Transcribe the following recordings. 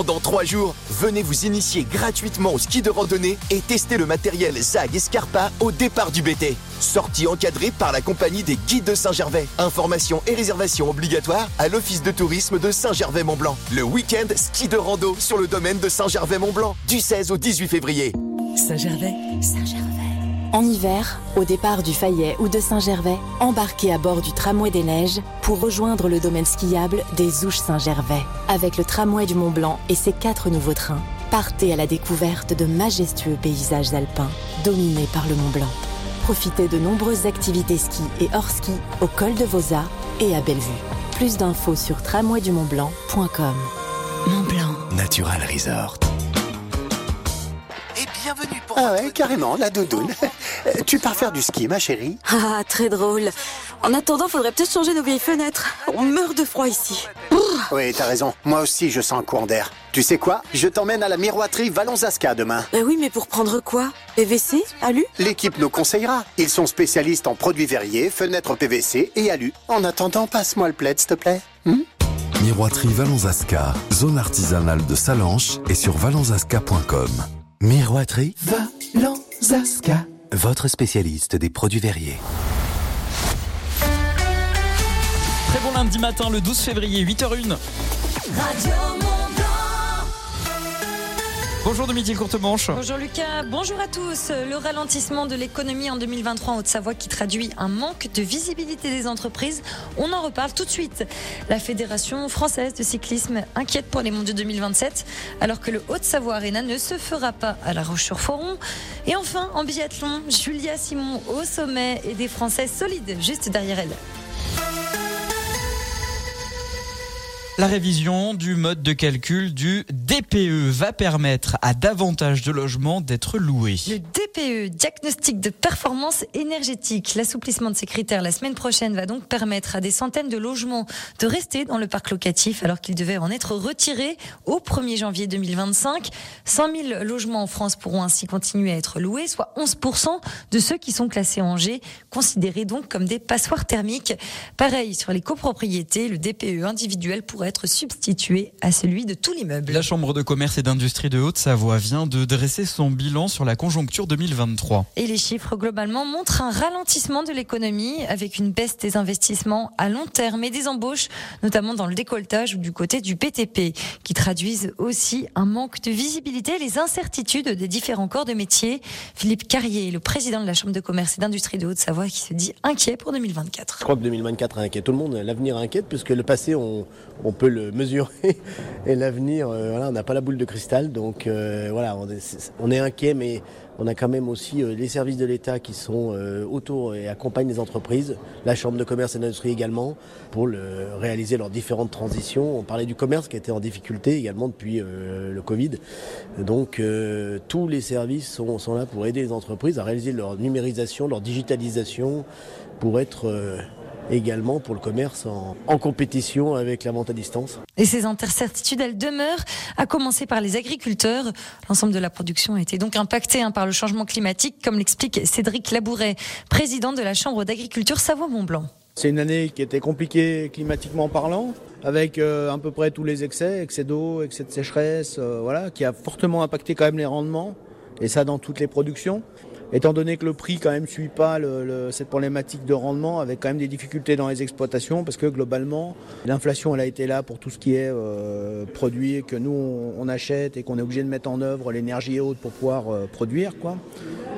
Pendant trois jours, venez vous initier gratuitement au ski de randonnée et tester le matériel ZAG Escarpa au départ du BT. Sortie encadrée par la compagnie des guides de Saint-Gervais. Informations et réservations obligatoires à l'office de tourisme de Saint-Gervais-Mont-Blanc. Le week-end ski de rando sur le domaine de Saint-Gervais-Mont-Blanc du 16 au 18 février. Saint-Gervais, Saint-Gervais. En hiver, au départ du Fayet ou de Saint-Gervais, embarquez à bord du tramway des neiges pour rejoindre le domaine skiable des Ouches Saint-Gervais. Avec le tramway du Mont Blanc et ses quatre nouveaux trains, partez à la découverte de majestueux paysages alpins dominés par le Mont Blanc. Profitez de nombreuses activités ski et hors ski au col de Vosa et à Bellevue. Plus d'infos sur tramwaydumontblanc.com. Mont Blanc. Natural Resort. Et bienvenue pour Ah ouais, carrément, la doudoune. Euh, tu pars faire du ski, ma chérie Ah, très drôle. En attendant, faudrait peut-être changer nos vieilles fenêtres. On meurt de froid ici. Oui, t'as raison. Moi aussi, je sens un courant d'air. Tu sais quoi? Je t'emmène à la miroiterie Valonzasca demain. Bah oui, mais pour prendre quoi? PVC Alu? L'équipe nous conseillera. Ils sont spécialistes en produits verriers, fenêtres PVC et alu. En attendant, passe-moi le plaid, s'il te plaît. Hmm? Miroiterie Valonzasca, zone artisanale de Salanches et sur valonzasca.com. Miroiterie Valonzasca, votre spécialiste des produits verriers. Très bon lundi matin, le 12 février, 8h01. Bonjour Domitil Courtemanche. Bonjour Lucas, bonjour à tous. Le ralentissement de l'économie en 2023 en Haute-Savoie qui traduit un manque de visibilité des entreprises. On en reparle tout de suite. La Fédération française de cyclisme inquiète pour les mondiaux 2027 alors que le Haute-Savoie Arena ne se fera pas à La Roche-sur-Foron. Et enfin, en biathlon, Julia Simon au sommet et des Français solides juste derrière elle. La révision du mode de calcul du DPE va permettre à davantage de logements d'être loués. Le DPE, diagnostic de performance énergétique. L'assouplissement de ces critères la semaine prochaine va donc permettre à des centaines de logements de rester dans le parc locatif alors qu'ils devaient en être retirés au 1er janvier 2025. 100 000 logements en France pourront ainsi continuer à être loués, soit 11% de ceux qui sont classés en G, considérés donc comme des passoires thermiques. Pareil sur les copropriétés, le DPE individuel pourrait être substitué à celui de tout l'immeuble. La Chambre de commerce et d'industrie de Haute-Savoie vient de dresser son bilan sur la conjoncture 2023. Et les chiffres globalement montrent un ralentissement de l'économie avec une baisse des investissements à long terme et des embauches, notamment dans le décolletage ou du côté du BTP, qui traduisent aussi un manque de visibilité et les incertitudes des différents corps de métier. Philippe Carrier, le président de la Chambre de commerce et d'industrie de Haute-Savoie, qui se dit inquiet pour 2024. Je crois que 2024 inquiète tout le monde. L'avenir inquiète puisque le passé, on, on peut le mesurer et l'avenir, euh, voilà, on n'a pas la boule de cristal. Donc euh, voilà, on est, on est inquiet, mais on a quand même aussi euh, les services de l'État qui sont autour et accompagnent les entreprises, la Chambre de commerce et d'industrie également, pour réaliser leurs différentes transitions. On parlait du commerce qui était en difficulté également depuis le Covid. Donc tous les services sont, là pour aider les entreprises à réaliser leur numérisation, leur digitalisation, pour être également pour le commerce en, en compétition avec la vente à distance. Et ces incertitudes, elles demeurent, à commencer par les agriculteurs. L'ensemble de la production a été donc impacté hein, par le changement climatique, comme l'explique Cédric Labouret, président de la Chambre d'agriculture Savoie-Mont-Blanc. C'est une année qui était compliquée climatiquement parlant, avec euh, à peu près tous les excès, excès d'eau, excès de sécheresse, euh, voilà, qui a fortement impacté quand même les rendements, et ça dans toutes les productions. Étant donné que le prix quand même suit pas cette problématique de rendement, avec quand même des difficultés dans les exploitations, parce que globalement l'inflation elle a été là pour tout ce qui est euh, produit que nous on, on achète et qu'on est obligé de mettre en œuvre l'énergie et autres pour pouvoir euh, produire quoi.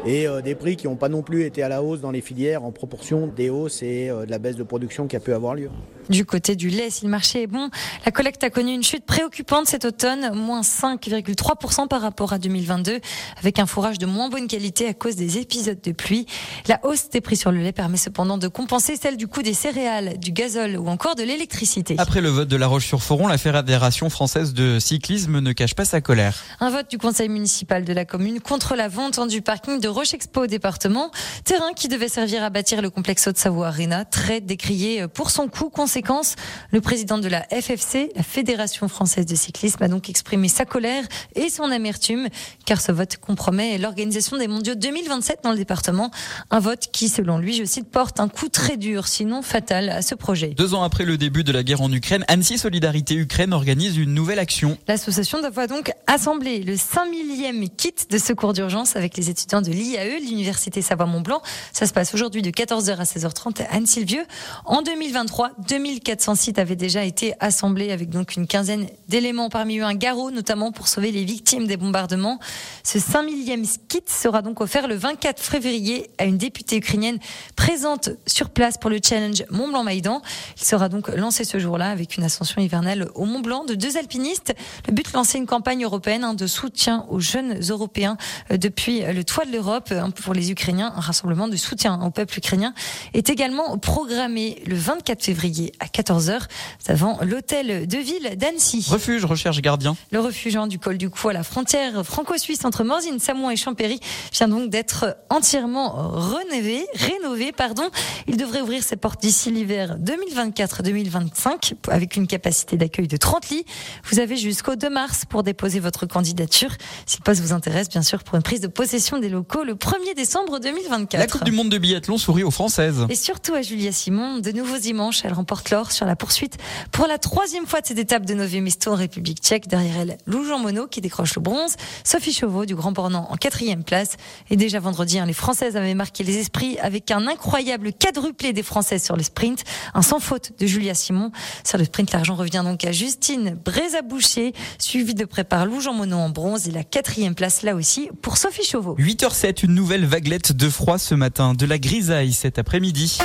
Et euh, des prix qui n'ont pas non plus été à la hausse dans les filières en proportion des hausses et euh, de la baisse de production qui a pu avoir lieu. Du côté du lait, si le marché est bon, la collecte a connu une chute préoccupante cet automne, moins 5,3% par rapport à 2022, avec un fourrage de moins bonne qualité à cause des épisodes de pluie. La hausse des prix sur le lait permet cependant de compenser celle du coût des céréales, du gazole ou encore de l'électricité. Après le vote de La Roche-sur-Foron, la Fédération française de cyclisme ne cache pas sa colère. Un vote du conseil municipal de la commune contre la vente du parking de Rochexpo au département. Terrain qui devait servir à bâtir le complexe Haute-Savoie Arena, très décrié pour son coût. Conséquence, le président de la FFC, la Fédération française de cyclisme, a donc exprimé sa colère et son amertume, car ce vote compromet l'organisation des mondiaux 2027 dans le département. Un vote qui, selon lui, je cite, porte un coup très dur, sinon fatal, à ce projet. Deux ans après le début de la guerre en Ukraine, Annecy Solidarité Ukraine organise une nouvelle action. L'association doit donc assembler le 5 millième kit de secours d'urgence avec les étudiants de l'IAE, l'Université Savoie-Mont-Blanc. Ça se passe aujourd'hui de 14h à 16h30 à Anne-Sylvieux. En 2023, 2400 sites avaient déjà été assemblés avec donc une quinzaine d'éléments, parmi eux un garrot notamment pour sauver les victimes des bombardements. Ce 5 millième kit sera donc offert le 24 février à une députée ukrainienne présente sur place pour le challenge Mont Blanc-Maïdan. Il sera donc lancé ce jour-là avec une ascension hivernale au Mont Blanc de deux alpinistes. Le but, lancer une campagne européenne hein, de soutien aux jeunes Européens euh, depuis le toit de l'Europe pour les Ukrainiens. Un rassemblement de soutien au peuple ukrainien est également programmé le 24 février à 14h avant l'hôtel de ville d'Annecy. Refuge, recherche gardien. Le refuge hein, du col du Cou à la frontière franco-suisse entre Morzine, Samoin et Champéry vient donc d'être entièrement rénové, rénové, pardon. Il devrait ouvrir ses portes d'ici l'hiver 2024-2025 avec une capacité d'accueil de 30 lits. Vous avez jusqu'au 2 mars pour déposer votre candidature. Si le poste vous intéresse, bien sûr, pour une prise de possession des locaux le 1er décembre 2024. La Coupe du Monde de biathlon sourit aux Françaises. Et surtout à Julia Simon. De nouveaux dimanches, elle remporte l'or sur la poursuite pour la troisième fois de cette étape de Nové Mesto en République tchèque. Derrière elle, Lou Jean Monod qui décroche le bronze. Sophie Chauveau du Grand Bornand en quatrième place. Et déjà vendredi, hein, les Françaises avaient marqué les esprits avec un incroyable quadruplé des Françaises sur le sprint. Un sans faute de Julia Simon. Sur le sprint, l'argent revient donc à Justine Brézaboucher, suivi de près par Lou Jean Monod en bronze et la quatrième place là aussi pour Sophie Chauveau. 8h07, une nouvelle vaguelette de froid ce matin, de la grisaille cet après-midi.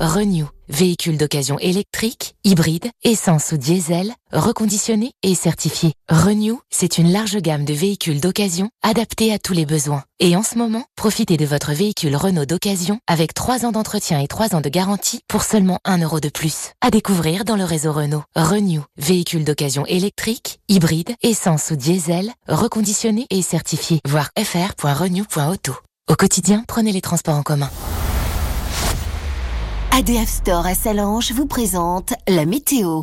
Renew, véhicule d'occasion électrique, hybride, essence ou diesel, reconditionné et certifié. Renew, c'est une large gamme de véhicules d'occasion adaptés à tous les besoins. Et en ce moment, profitez de votre véhicule Renault d'occasion avec 3 ans d'entretien et 3 ans de garantie pour seulement 1 euro de plus. À découvrir dans le réseau Renault. Renew, véhicule d'occasion électrique, hybride, essence ou diesel, reconditionné et certifié. Voir fr.renew.auto. Au quotidien, prenez les transports en commun. ADF Store à Salange vous présente la météo.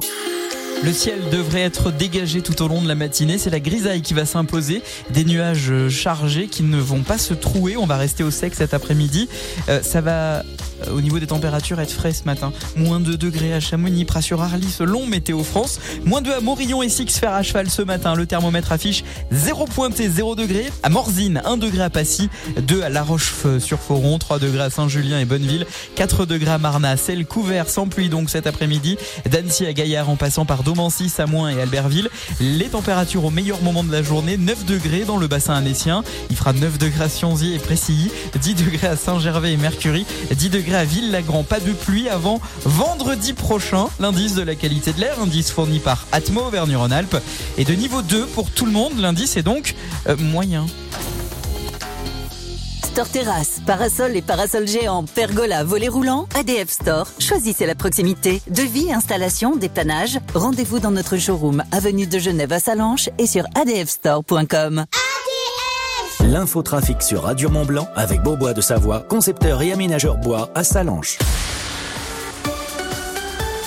Le ciel devrait être dégagé tout au long de la matinée. C'est la grisaille qui va s'imposer. Des nuages chargés qui ne vont pas se trouer. On va rester au sec cet après-midi. Euh, ça va au niveau des températures être frais ce matin. Moins 2 degrés à Chamonix, Pras sur Arly, selon Météo France. Moins 2 à Morillon et Six Fer à cheval ce matin. Le thermomètre affiche 0 pointé, 0 degré. À Morzine, 1 degré à Passy, 2 à La Roche-sur-Foron, 3 degrés à Saint-Julien et Bonneville, 4 degrés à Marna, Celle couvert sans pluie donc cet après-midi. À Gaillard en passant par Domancy, Samoin et Albertville. Les températures au meilleur moment de la journée, 9 degrés dans le bassin annécien. Il fera 9 degrés à Sionzy et Précilly, 10 degrés à Saint-Gervais et Mercury, 10 degrés à Ville-Lagrand. Pas de pluie avant vendredi prochain. L'indice de la qualité de l'air, indice fourni par Atmo Auvergne-Rhône-Alpes. Et de niveau 2 pour tout le monde, l'indice est donc euh, moyen. Store Terrasse, parasol et parasol géant, pergola, volet roulant, ADF Store. Choisissez la proximité. Devis, installation, dépannage. Rendez-vous dans notre showroom, avenue de Genève à Salanches et sur adfstore.com. L'infotrafic sur Radio Mont Blanc avec Beaubois de Savoie, concepteur et aménageur bois à Salanches.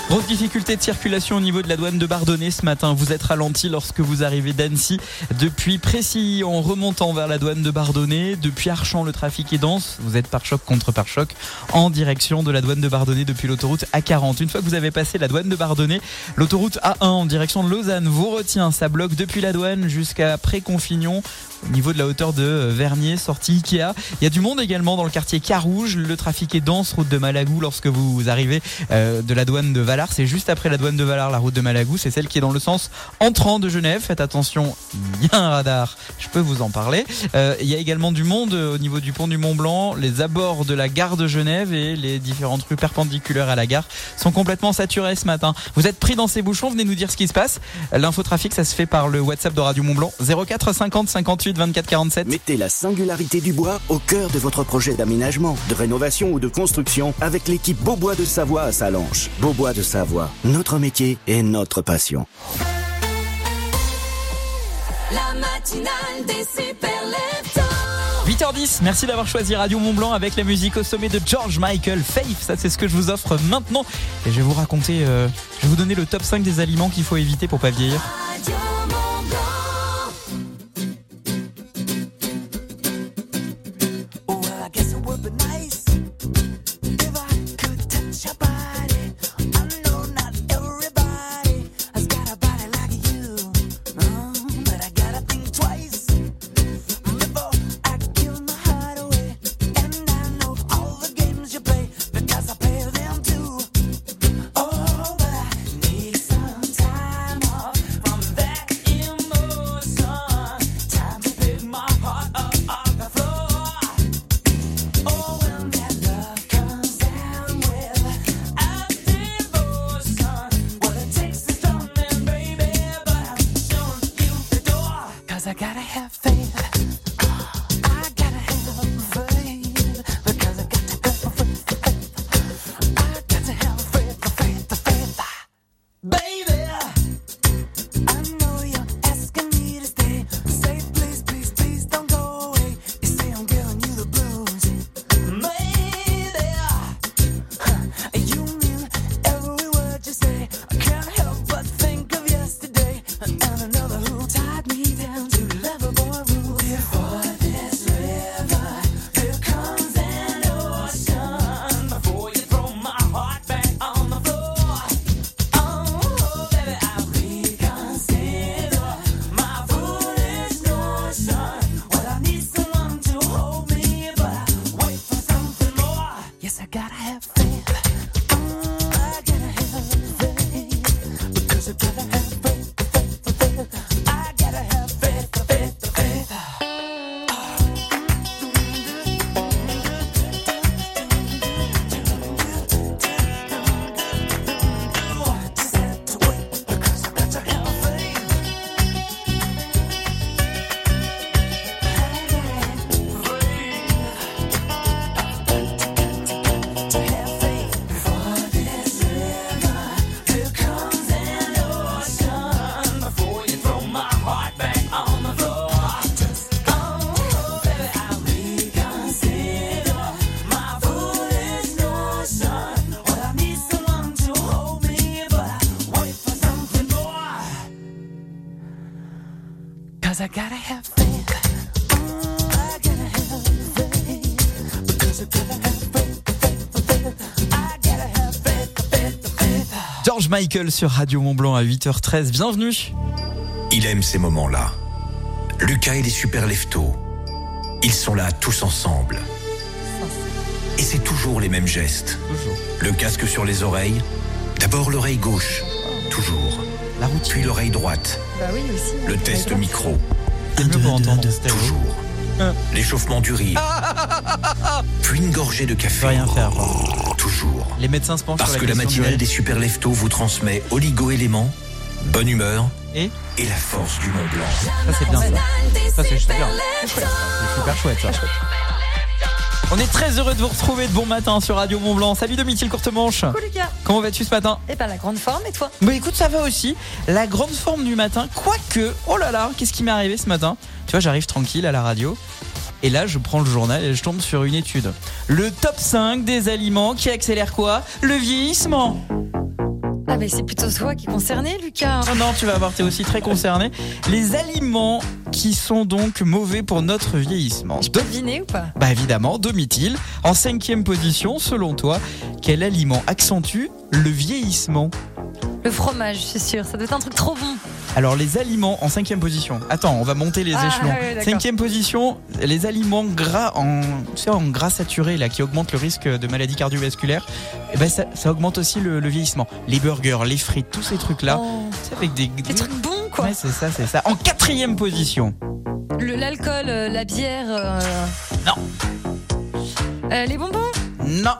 Grosse difficulté de circulation au niveau de la douane de Bardonnay ce matin. Vous êtes ralenti lorsque vous arrivez d'Annecy depuis Précy en remontant vers la douane de Bardonnay. Depuis Archamps, le trafic est dense. Vous êtes par choc contre par choc en direction de la douane de Bardonnay depuis l'autoroute A40. Une fois que vous avez passé la douane de Bardonnay, l'autoroute A1 en direction de Lausanne vous retient. Ça bloque depuis la douane jusqu'à Pré-Confignon au niveau de la hauteur de Vernier, sortie Ikea. Il y a du monde également dans le quartier Carouge. Le trafic est dense, route de Malagou lorsque vous arrivez euh, de la douane de C'est juste après la douane de Valar, la route de Malagou. C'est celle qui est dans le sens entrant de Genève. Faites attention, il y a un radar. Je peux vous en parler. Euh, il y a également du monde au niveau du pont du Mont Blanc. Les abords de la gare de Genève et les différentes rues perpendiculaires à la gare sont complètement saturées ce matin. Vous êtes pris dans ces bouchons. Venez nous dire ce qui se passe. L'infotrafic, ça se fait par le WhatsApp de Radio Mont Blanc 04 50 58 24 47. Mettez la singularité du bois au cœur de votre projet d'aménagement, de rénovation ou de construction avec l'équipe Beaubois de Savoie à Salanches. Beaubois de Savoie, notre métier et notre passion. La matinale des super leftos. 8h10, merci d'avoir choisi Radio Mont Blanc avec la musique au sommet de George Michael. Faith, ça c'est ce que je vous offre maintenant. Et je vais vous raconter, euh, je vais vous donner le top 5 des aliments qu'il faut éviter pour pas vieillir. Radio George Michael sur Radio Mont Blanc à 8h13. Bienvenue. Il aime ces moments-là. Lucas et les super leftos. Ils sont là tous ensemble. Et c'est toujours les mêmes gestes. Le casque sur les oreilles. D'abord l'oreille gauche. Toujours. La. Puis l'oreille droite. Bah oui, aussi. Le test micro. Entendre. Toujours. L'échauffement du rire. Puis une gorgée de café. rien faire. Les médecins se penchent Parce sur que la la question du matinale des super leftos vous transmet oligo-éléments, bonne humeur et, la force du Mont Blanc. Ça c'est bien ça. Ça c'est super. C'est chouette. C'est super chouette ça. On est très heureux de vous retrouver de bon matin sur Radio Mont Blanc. Salut Domitil Courtemanche. Coucou Lucas. Comment vas-tu ce matin? Eh ben la grande forme et toi? Bah écoute, ça va aussi. La grande forme du matin, quoique, oh là là, qu'est-ce qui m'est arrivé ce matin? Tu vois, j'arrive tranquille à la radio. Et là, je prends le journal et je tombe sur une étude. Le top 5 des aliments qui accélèrent quoi? Le vieillissement. Ah mais c'est plutôt toi qui est concerné Lucas. Non, non, tu vas voir, t'es aussi très concerné. Les aliments qui sont donc mauvais pour notre vieillissement. Je peux deviner ou pas? Bah évidemment, Domitil. En cinquième position, selon toi, quel aliment accentue le vieillissement? Le fromage, je suis sûre. Ça doit être un truc trop bon. Alors les aliments en cinquième position. Attends, on va monter les Ah, échelons. cinquième position, les aliments gras en, tu sais, en gras saturé là, qui augmentent le risque de maladies cardiovasculaires. Et ben ça, ça augmente aussi le, le vieillissement. Les burgers, les frites, tous ces trucs là, Oh. avec des, Des trucs bons quoi. Ouais, c'est ça, c'est ça. En quatrième position. Le l'alcool, euh, la bière. euh, Non. euh, les bonbons? Non.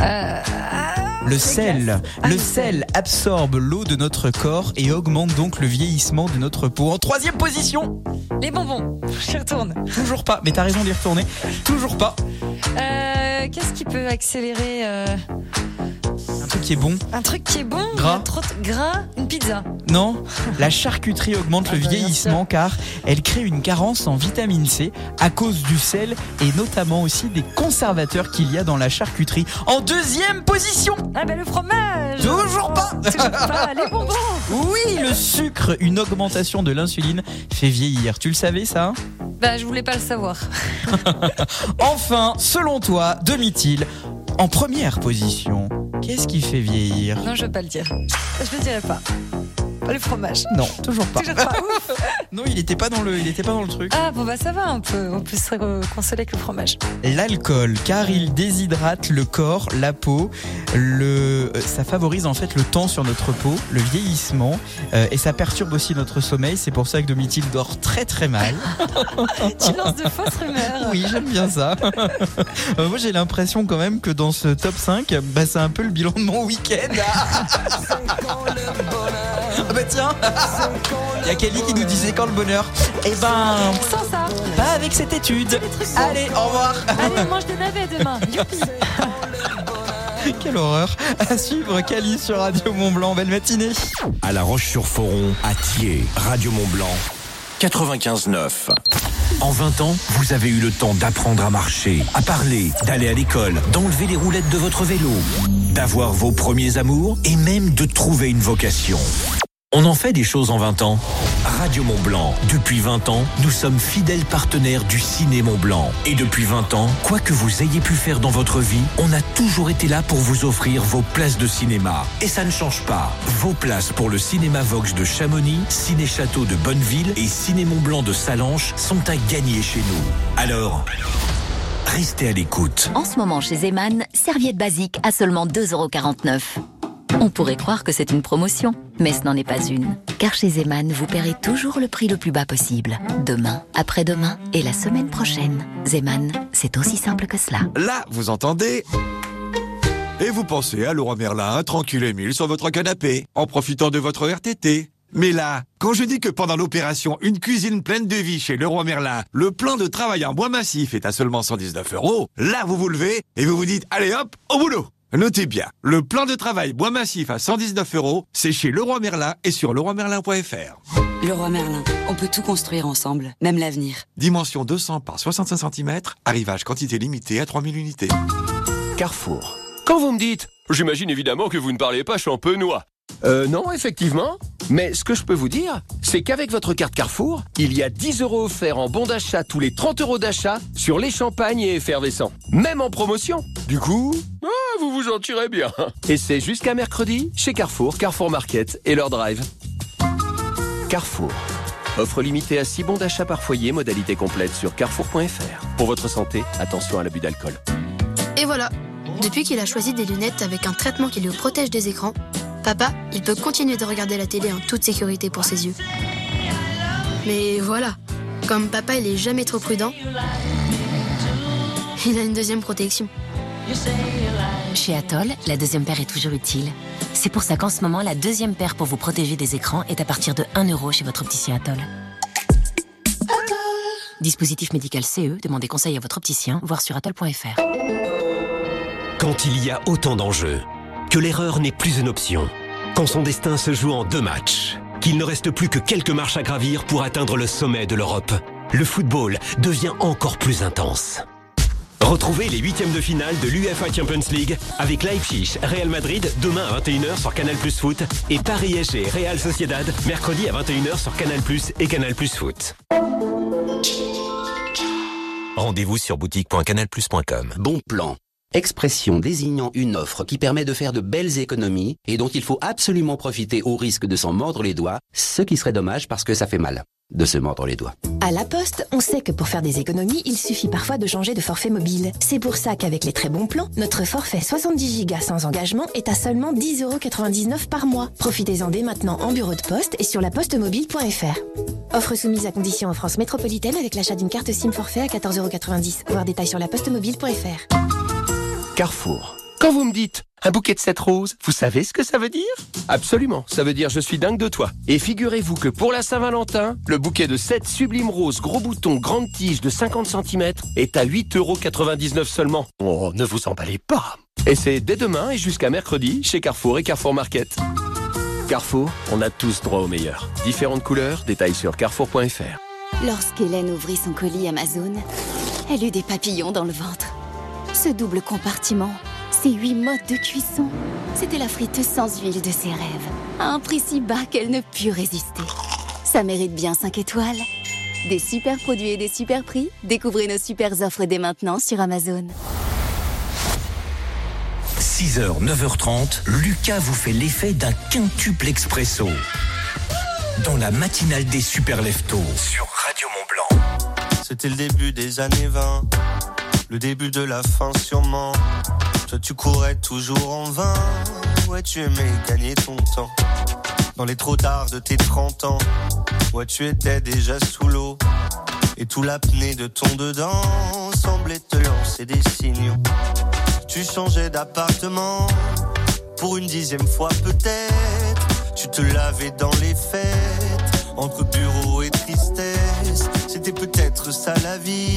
Euh, Le sel. Ah, le le sel absorbe l'eau de notre corps et augmente donc le vieillissement de notre peau. En troisième position. Les bonbons. J'y retourne. Toujours pas, mais t'as raison d'y retourner. Toujours pas. Euh, Qu'est-ce qui peut accélérer euh, Un truc qui est bon Un truc qui est bon, Gras. gras, une pizza. Non, la charcuterie augmente le Ah bah, bien vieillissement car elle crée une carence en vitamine C à cause du sel et notamment aussi des conservateurs qu'il y a dans la charcuterie. En deuxième position Ah ben le fromage Toujours pas Toujours pas, les bonbons Oui, le sucre, une augmentation de l'insuline fait vieillir. Tu le savais ça? Bah je voulais pas le savoir. Enfin, selon toi, demi-til, en première position, qu'est-ce qui fait vieillir? Non, je veux pas le dire. Je le dirai pas. Pas le fromage. Non, toujours pas. Toujours pas. Ouf. Non, il était pas dans le, il était pas dans le truc. Ah bon bah ça va, on peut, on peut se consoler avec le fromage. L'alcool, car il déshydrate le corps, la peau, le, euh, ça favorise en fait le temps sur notre peau, le vieillissement, euh, et ça perturbe aussi notre sommeil. C'est pour ça que Domitil dort très très mal. tu lances de fausses rumeurs. Oui, j'aime bien ça. Euh, moi, j'ai l'impression quand même que dans ce top 5, bah, c'est un peu le bilan de mon week-end. Ah bah tiens, il y a Kelly qui nous disait quand le bonheur. Eh ben, Sans ça. pas avec cette étude. Allez, au revoir. Allez, on mange des navets demain. Youpi. Quelle horreur. À suivre Cali sur Radio Mont Blanc. Belle matinée. À La Roche-sur-Foron, à Thiers, Radio Mont-Blanc, 95.9. En 20 ans, vous avez eu le temps d'apprendre à marcher, à parler, d'aller à l'école, d'enlever les roulettes de votre vélo, d'avoir vos premiers amours et même de trouver une vocation. On en fait des choses en 20 ans. Radio Mont Blanc, depuis 20 ans, nous sommes fidèles partenaires du Ciné Mont Blanc. Et depuis 20 ans, quoi que vous ayez pu faire dans votre vie, on a toujours été là pour vous offrir vos places de cinéma. Et ça ne change pas. Vos places pour le Cinéma Vox de Chamonix, Ciné Château de Bonneville et Ciné Mont Blanc de Salanches sont à gagner chez nous. Alors, restez à l'écoute. En ce moment chez Zeman, serviette basique à seulement 2,49€. On pourrait croire que c'est une promotion, mais ce n'en est pas une. Car chez Zeman, vous paierez toujours le prix le plus bas possible. Demain, après-demain et la semaine prochaine. Zeman, c'est aussi simple que cela. Là, vous entendez? Et vous pensez à Laurent Merlin, tranquille et mille sur votre canapé, en profitant de votre RTT. Mais là, quand je dis que pendant l'opération Une cuisine pleine de vie chez Leroy Merlin, le plan de travail en bois massif est à seulement 119 euros, là vous vous levez et vous vous dites, allez hop, au boulot Notez bien, le plan de travail bois massif à 119 euros, c'est chez Leroy Merlin et sur leroymerlin.fr. Leroy Merlin, on peut tout construire ensemble, même l'avenir. Dimension 200 par 65 cm, arrivage quantité limitée à 3000 unités. Carrefour. Quand vous me dites, j'imagine évidemment que vous ne parlez pas champenois. Euh, non, effectivement. Mais ce que je peux vous dire, c'est qu'avec votre carte Carrefour, il y a 10 euros offerts en bon d'achat tous les 30 euros d'achat sur les champagnes et effervescents. Même en promotion. Du coup, ah, vous vous en tirez bien. Et c'est jusqu'à mercredi chez Carrefour, Carrefour Market et leur drive. Carrefour. Offre limitée à 6 bons d'achat par foyer, modalité complète sur carrefour.fr. Pour votre santé, attention à l'abus d'alcool. Et voilà. Depuis qu'il a choisi des lunettes avec un traitement qui le protège des écrans, papa, il peut continuer de regarder la télé en toute sécurité pour ses yeux. Mais voilà, comme papa il est jamais trop prudent, il a une deuxième protection. Chez Atoll, la deuxième paire est toujours utile. C'est pour ça qu'en ce moment, la deuxième paire pour vous protéger des écrans est à partir de 1 euro chez votre opticien Atoll. Dispositif médical CE, demandez conseil à votre opticien, voir sur atoll.fr. Quand il y a autant d'enjeux, que l'erreur n'est plus une option, quand son destin se joue en deux matchs, qu'il ne reste plus que quelques marches à gravir pour atteindre le sommet de l'Europe, le football devient encore plus intense. Retrouvez les huitièmes de finale de l'UEFA Champions League avec Leipzig, Real Madrid demain à 21h sur Canal Plus Foot et Paris SG Real Sociedad mercredi à 21h sur Canal Plus et Canal Plus Foot. Rendez-vous sur boutique.canalplus.com. Bon plan. Expression désignant une offre qui permet de faire de belles économies et dont il faut absolument profiter au risque de s'en mordre les doigts, ce qui serait dommage parce que ça fait mal de se mordre les doigts. À La Poste, on sait que pour faire des économies, il suffit parfois de changer de forfait mobile. C'est pour ça qu'avec les très bons plans, notre forfait 70 Go sans engagement est à seulement 10,99€ par mois. Profitez-en dès maintenant en bureau de poste et sur lapostemobile.fr. Offre soumise à condition en France métropolitaine avec l'achat d'une carte SIM forfait à 14,90€. Voir détails sur lapostemobile.fr. Carrefour. Quand vous me dites un bouquet de sept roses, vous savez ce que ça veut dire? Absolument, ça veut dire je suis dingue de toi. Et figurez-vous que pour la Saint-Valentin, le bouquet de 7 sublimes roses gros boutons grande tige de 50 cm est à 8,99€ seulement. Oh, ne vous emballez pas Et c'est dès demain et jusqu'à mercredi chez Carrefour et Carrefour Market. Carrefour, on a tous droit au meilleur. Différentes couleurs, détails sur carrefour.fr. Lorsqu'Hélène ouvrit son colis Amazon, elle eut des papillons dans le ventre. Ce double compartiment, ces huit modes de cuisson, c'était la friteuse sans huile de ses rêves, à un prix si bas qu'elle ne put résister. Ça mérite bien 5 étoiles. Des super produits et des super prix, découvrez nos super offres dès maintenant sur Amazon. 6h, 9h30, Lucas vous fait l'effet d'un quintuple expresso. Dans la matinale des super leftos sur Radio Mont Blanc. C'était le début des années 20, le début de la fin sûrement. Toi tu courais toujours en vain, ouais tu aimais gagner ton temps. Dans les trop tard de tes 30 ans, ouais tu étais déjà sous l'eau. Et tout l'apnée de ton dedans semblait te lancer des signaux. Tu changeais d'appartement, pour une dixième fois peut-être. Tu te lavais dans les fêtes, entre bureau et tristesse. C'était peut-être ça la vie,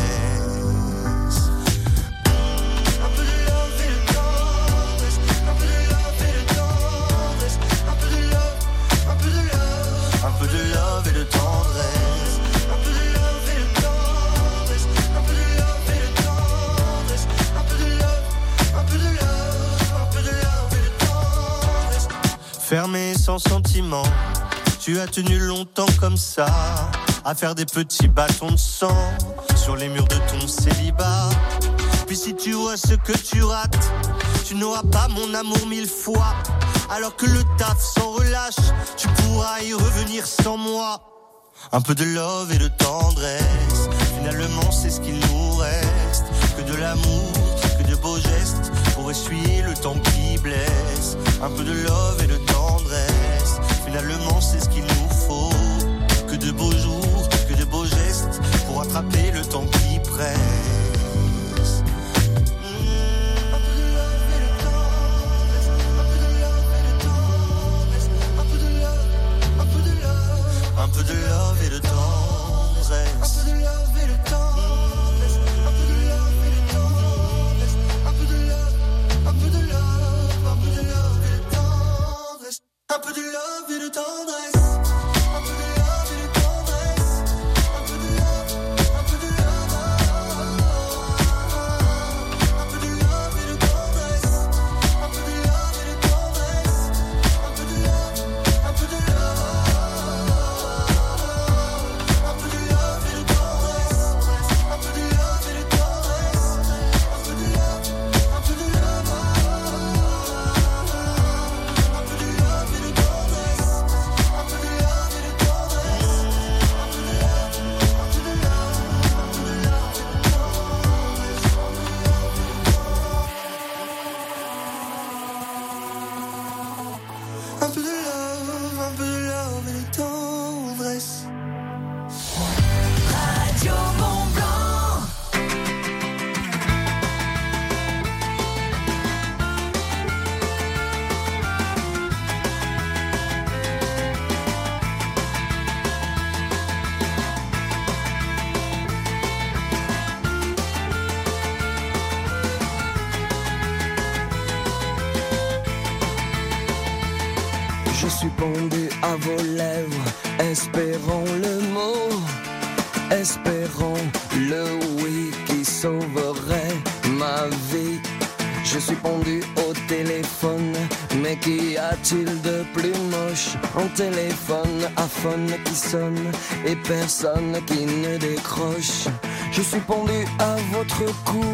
Fermé sans sentiment, tu as tenu longtemps comme ça, à faire des petits bâtons de sang sur les murs de ton célibat. Puis si tu vois ce que tu rates, tu n'auras pas mon amour mille fois. Alors que le taf s'en relâche, tu pourras y revenir sans moi. Un peu de love et de tendresse, finalement c'est ce qu'il nous reste. Que de l'amour, que de beaux gestes, pour essuyer le temps qui blesse. Un peu de love et de tendresse, finalement c'est ce qu'il nous faut. Que de beaux jours, que de beaux gestes, pour attraper le temps qui presse. Peu de love et de tendresse. Un peu de love et de tendresse. Un peu de love et de tendresse. Un peu de love, et de tendresse. Qui sonne et personne qui ne décroche. Je suis pendu à votre cou,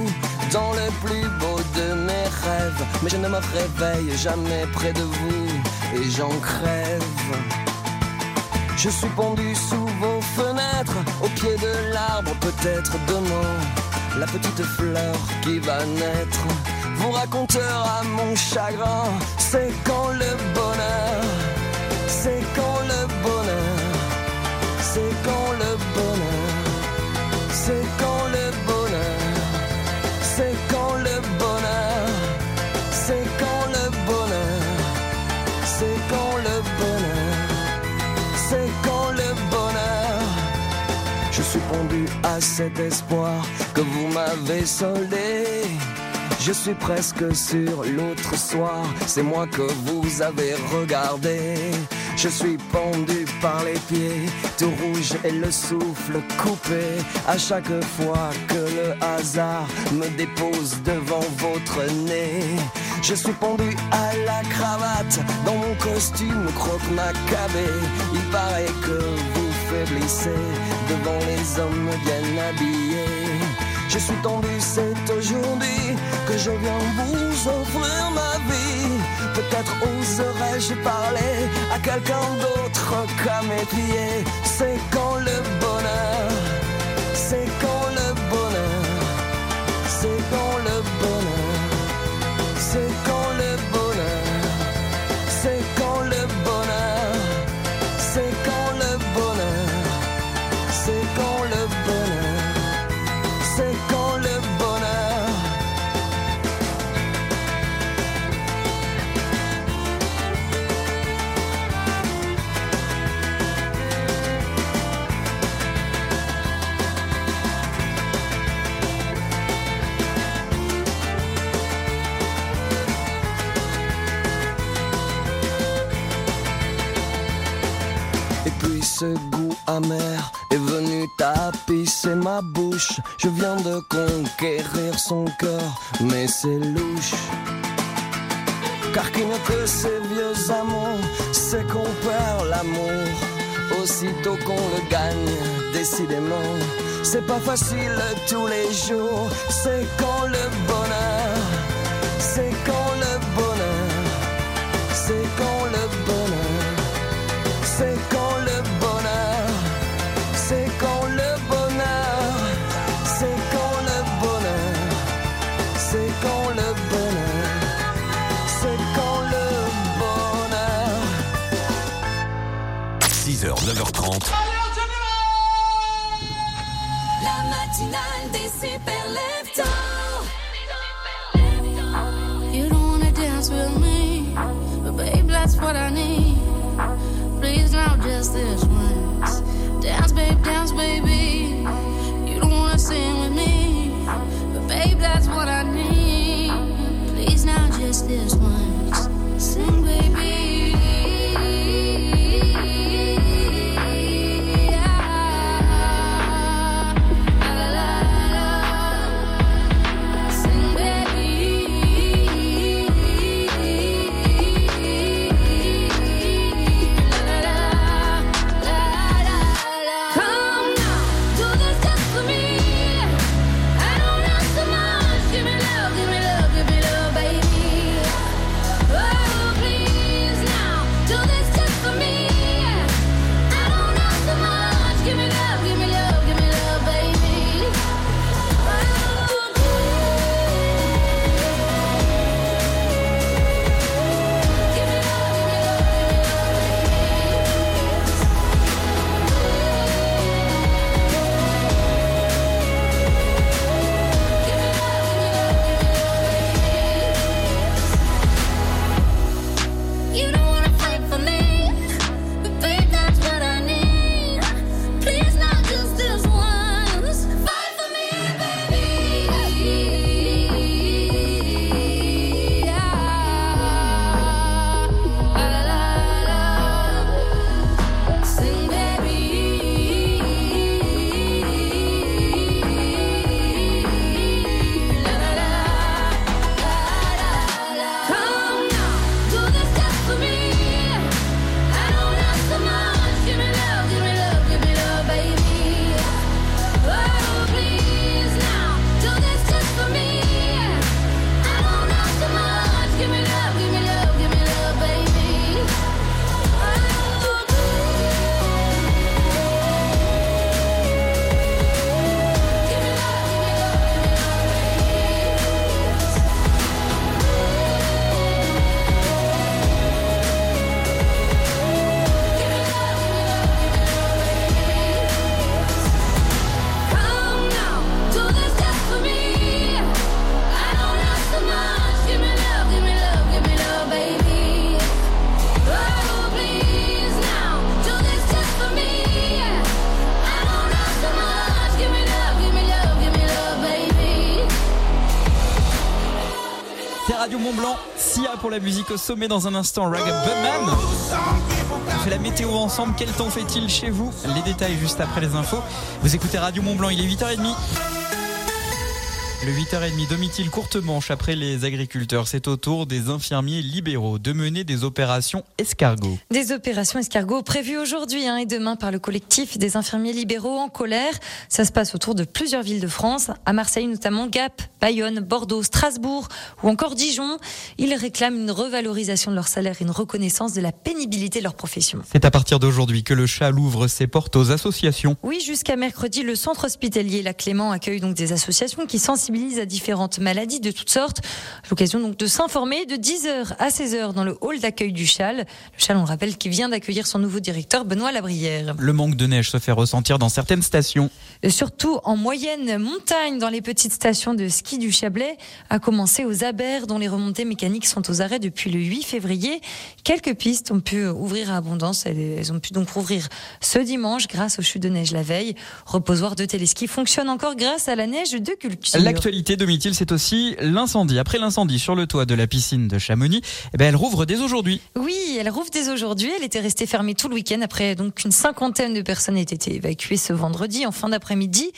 dans le plus beau de mes rêves, mais je ne me réveille jamais près de vous et j'en crève. Je suis pendu sous vos fenêtres, au pied de l'arbre, peut-être demain, la petite fleur qui va naître vous racontera mon chagrin. C'est quand le bonheur, c'est quand le c'est quand le bonheur, c'est quand le bonheur, c'est quand le bonheur, c'est quand le bonheur, c'est quand le bonheur, c'est quand le bonheur. Je suis pendu à cet espoir que vous m'avez soldé. Je suis presque sur l'autre soir, c'est moi que vous avez regardé. Je suis pendu par les pieds, tout rouge et le souffle coupé. À chaque fois que le hasard me dépose devant votre nez, je suis pendu à la cravate dans mon costume croque macabé. Il paraît que vous faiblissez devant les hommes bien habillés. Je suis tendu, c'est aujourd'hui que je viens vous offrir ma vie. Peut-être oserais-je parler à quelqu'un d'autre qu'à mes pieds. C'est quand le bonheur, ce goût amer est venu tapisser ma bouche. Je viens de conquérir son cœur, mais c'est louche. Car qui n'est que ces vieux amours, c'est qu'on perd l'amour. Aussitôt qu'on le gagne, décidément, c'est pas facile tous les jours. C'est quand le bonheur, 9h30. La matinale des super You don't wanna dance with me, but babe, that's what I need. Please now, just this once. Dance, babe, dance, baby. You don't wanna sing with me, but babe, that's what I need. Please now, just this once. La musique au sommet dans un instant, Raga Bunman. On fait la météo ensemble, quel temps fait-il chez vous? Les détails juste après les infos. Vous écoutez Radio Mont Blanc, il est 8h30. Le 8h30, Domitil courte manche après les agriculteurs. C'est au tour des infirmiers libéraux de mener des opérations escargots. Des opérations escargots prévues aujourd'hui hein, et demain par le collectif des infirmiers libéraux en colère. Ça se passe autour de plusieurs villes de France, à Marseille notamment Gap, Bayonne, Bordeaux, Strasbourg ou encore Dijon. Ils réclament une revalorisation de leur salaire et une reconnaissance de la pénibilité de leur profession. C'est à partir d'aujourd'hui que le chat ouvre ses portes aux associations. Oui, jusqu'à mercredi, le centre hospitalier La Clément accueille donc des associations qui sensibilisent à différentes maladies de toutes sortes. L'occasion donc de s'informer de 10h à 16h dans le hall d'accueil du Chal. Le Chal, on le rappelle, qui vient d'accueillir son nouveau directeur, Benoît Labrière. Le manque de neige se fait ressentir dans certaines stations. Et surtout en moyenne montagne, dans les petites stations de ski du Chablais, à commencer aux Abers, dont les remontées mécaniques sont aux arrêts depuis le 8 février. Quelques pistes ont pu ouvrir à abondance. Elles ont pu donc rouvrir ce dimanche grâce aux chutes de neige la veille. Reposoir de téléski fonctionne encore grâce à la neige de culture. L'actualité de c'est aussi l'incendie. Après l'incendie sur le toit de la piscine de Chamonix, eh ben elle rouvre dès aujourd'hui. Oui, elle rouvre dès aujourd'hui. Elle était restée fermée tout le week-end après donc une cinquantaine de personnes aient été évacuées ce vendredi en fin d'après-midi.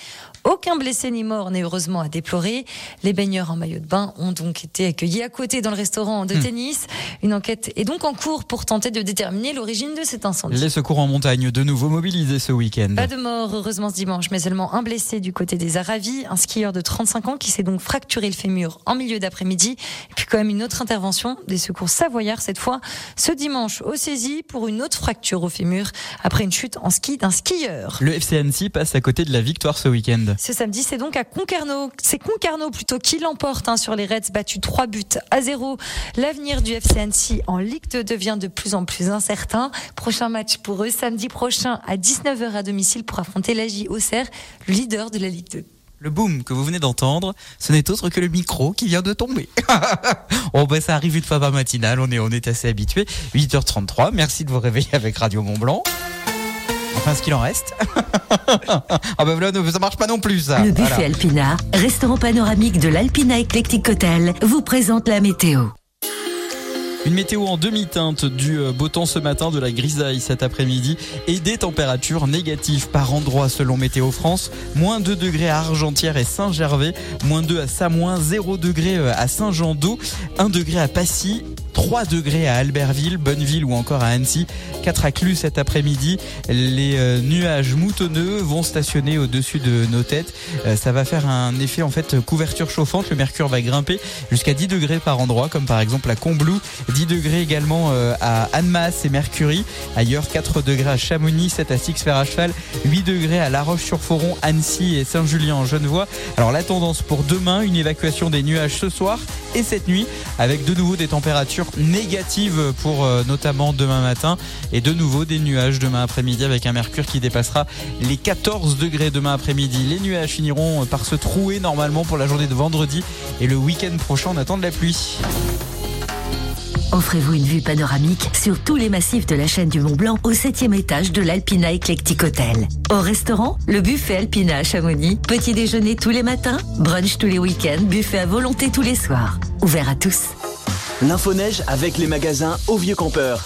Aucun blessé ni mort n'est heureusement à déplorer. Les baigneurs en maillot de bain ont donc été accueillis à côté dans le restaurant de Hmm. tennis. Une enquête est donc en cours pour tenter de déterminer l'origine de cet incendie. Les secours en montagne de nouveau mobilisés ce week-end. Pas de mort, heureusement, ce dimanche, mais seulement un blessé du côté des Aravis, un skieur de 35 ans qui s'est donc fracturé le fémur en milieu d'après-midi. Et puis quand même une autre intervention des secours savoyards cette fois, ce dimanche au saisie pour une autre fracture au fémur après une chute en ski d'un skieur. Le FC Annecy passe à côté de la victoire ce week-end. Ce samedi, c'est donc à Concarneau, c'est Concarneau plutôt qui l'emporte hein, sur les Reds battus 3 buts à 0. L'avenir du FC Annecy en Ligue 2 devient de plus en plus incertain. Prochain match pour eux samedi prochain à 19h à domicile pour affronter l'AJ Auxerre, le leader de la Ligue 2. Le boom que vous venez d'entendre, ce n'est autre que le micro qui vient de tomber. oh ben ça arrive une fois par matinale, on est, on est assez habitué. 8h33, merci de vous réveiller avec Radio Mont Blanc. Enfin, ce qu'il en reste. ah ben voilà, ça marche pas non plus ça. Le buffet Voilà. Alpina, restaurant panoramique de l'Alpina Eclectic Hotel, vous présente la météo. Une météo en demi-teinte du euh, beau temps ce matin, de la grisaille cet après-midi et des températures négatives par endroit selon Météo France. Moins 2 degrés à Argentière et Saint-Gervais, moins 2 à Samoin, 0 degrés euh, à Saint-Jean-d'Eau, 1 degré à Passy, 3 degrés à Albertville, Bonneville ou encore à Annecy, 4 à Clus cet après-midi. Les euh, nuages moutonneux vont stationner au-dessus de nos têtes. Euh, ça va faire un effet en fait couverture chauffante. Le mercure va grimper jusqu'à 10 degrés par endroit, comme par exemple à Combloux, 10 degrés également euh, à Annemasse et Mercury. Ailleurs, 4 degrés à Chamonix, 7 à Six-Fer à cheval, 8 degrés à La Roche-sur-Foron, Annecy et Saint-Julien en Genevois. Alors la tendance pour demain, une évacuation des nuages ce soir et cette nuit, avec de nouveau des températures négatives pour euh, notamment demain matin et de nouveau des nuages demain après-midi avec un mercure qui dépassera les 14 degrés demain après-midi. Les nuages finiront par se trouer normalement pour la journée de vendredi et le week-end prochain on attend de la pluie. Offrez-vous une vue panoramique sur tous les massifs de la chaîne du Mont Blanc au septième étage de l'Alpina Eclectic Hotel. Au restaurant, le buffet Alpina Chamonix. Petit déjeuner tous les matins, brunch tous les week-ends, buffet à volonté tous les soirs. Ouvert à tous. L'info-neige avec les magasins au Vieux Campeur.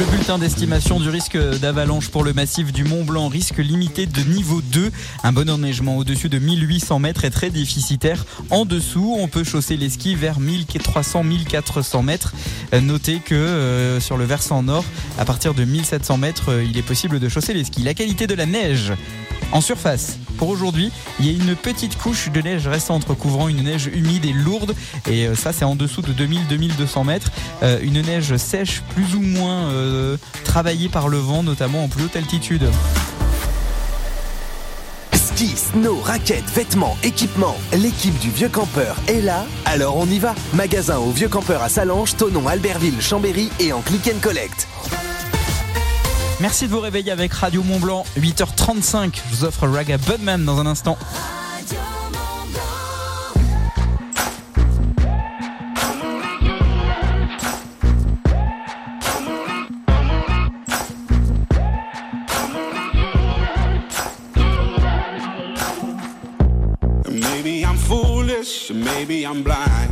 Le bulletin d'estimation du risque d'avalanche pour le massif du Mont Blanc, risque limité de niveau 2. Un bon enneigement au-dessus de 1800 mètres est très déficitaire. En dessous, on peut chausser les skis vers 1300-1400 mètres. Euh, Notez que euh, sur le versant nord, à partir de 1700 mètres, euh, il est possible de chausser les skis. La qualité de la neige en surface. Pour aujourd'hui, il y a une petite couche de neige restante recouvrant une neige humide et lourde. Et euh, ça, c'est en dessous de 2000-2200 mètres. Euh, une neige sèche, plus ou moins euh, travaillée par le vent, notamment en plus haute altitude. Ski, snow, raquettes, vêtements, équipements. L'équipe du Vieux Campeur est là, alors on y va. Magasin au Vieux Campeur à Salange, Tonon, Albertville, Chambéry et en click and collect. Merci de vous réveiller avec Radio Mont Blanc, 8h35. Je vous offre Raga Budman dans un instant. Maybe I'm foolish maybe I'm blind,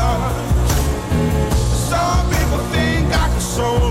so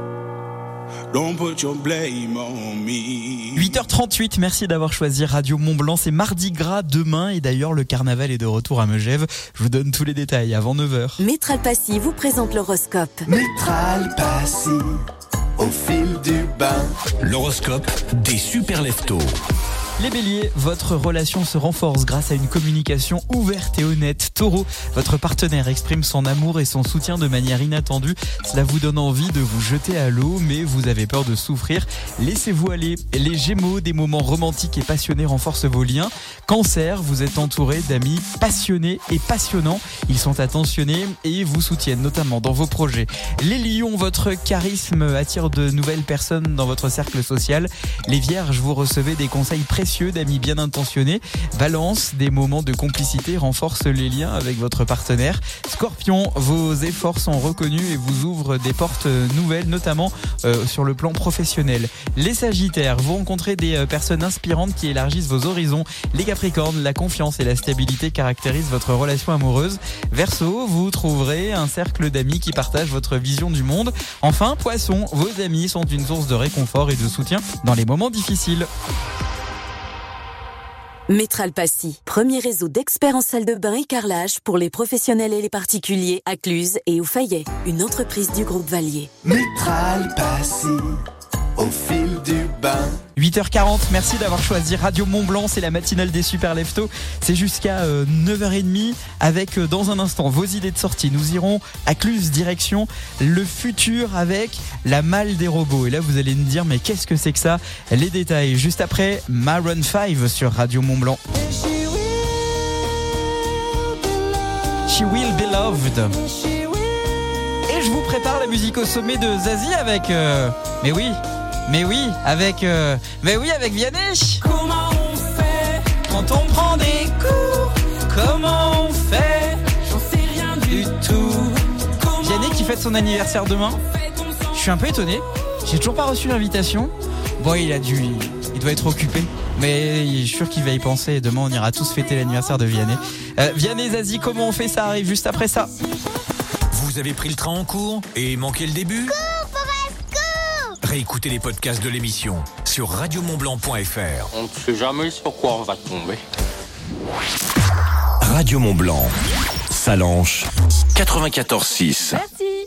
Don't put your blame on me. 8h38, merci d'avoir choisi Radio Mont Blanc. C'est mardi gras demain et d'ailleurs le carnaval est de retour à Megève. Je vous donne tous les détails avant 9h. Métral Passy vous présente l'horoscope. Métral Passy, au fil du bain. L'horoscope des super leftos. Les béliers, votre relation se renforce grâce à une communication ouverte et honnête. Taureau, votre partenaire exprime son amour et son soutien de manière inattendue. Cela vous donne envie de vous jeter à l'eau, mais vous avez peur de souffrir. Laissez-vous aller. Les gémeaux, des moments romantiques et passionnés renforcent vos liens. Cancer, vous êtes entouré d'amis passionnés et passionnants. Ils sont attentionnés et vous soutiennent notamment dans vos projets. Les lions, votre charisme attire de nouvelles personnes dans votre cercle social. Les vierges, vous recevez des conseils précieux d'amis bien intentionnés. Balance, des moments de complicité renforcent les liens avec votre partenaire. Scorpion, vos efforts sont reconnus et vous ouvrent des portes nouvelles, notamment euh, sur le plan professionnel. Les sagittaires, vous rencontrez des euh, personnes inspirantes qui élargissent vos horizons. Les capricornes, la confiance et la stabilité caractérisent votre relation amoureuse. Verseau, vous trouverez un cercle d'amis qui partagent votre vision du monde. Enfin, poisson, vos amis sont une source de réconfort et de soutien dans les moments difficiles. Métral Passy, premier réseau d'experts en salle de bain et carrelage pour les professionnels et les particuliers à Cluse et au Fayet, une entreprise du groupe Valier. Métral Passy, au fil du bain. 8h40, merci d'avoir choisi Radio Mont Blanc, c'est la matinale des super leftos. C'est jusqu'à euh, 9h30 avec euh, dans un instant vos idées de sortie. Nous irons à Cluse direction le futur avec la malle des robots. Et là vous allez me dire mais qu'est-ce que c'est que ça? Les détails juste après Maroon 5 sur Radio Mont Blanc. She will be loved. Et je vous prépare la musique au sommet de Zazie avec euh, mais oui, Mais oui, avec, euh, mais oui, avec Vianney. Comment on fait Quand on prend des cours, comment on fait? J'en sais rien du tout. Vianney qui fête son anniversaire demain. Je suis un peu étonné. J'ai toujours pas reçu l'invitation. Bon, il a dû, il doit être occupé. Mais je suis sûr qu'il va y penser. Et demain, on ira tous fêter l'anniversaire de Vianney. Euh, Vianney, Zazie, comment on fait? Ça arrive juste après ça. Vous avez pris le train en cours et manqué le début? Réécoutez les podcasts de l'émission sur radiomontblanc.fr. On ne sait jamais sur quoi on va tomber. Radio Mont Blanc, Salanche, 94.6. Merci.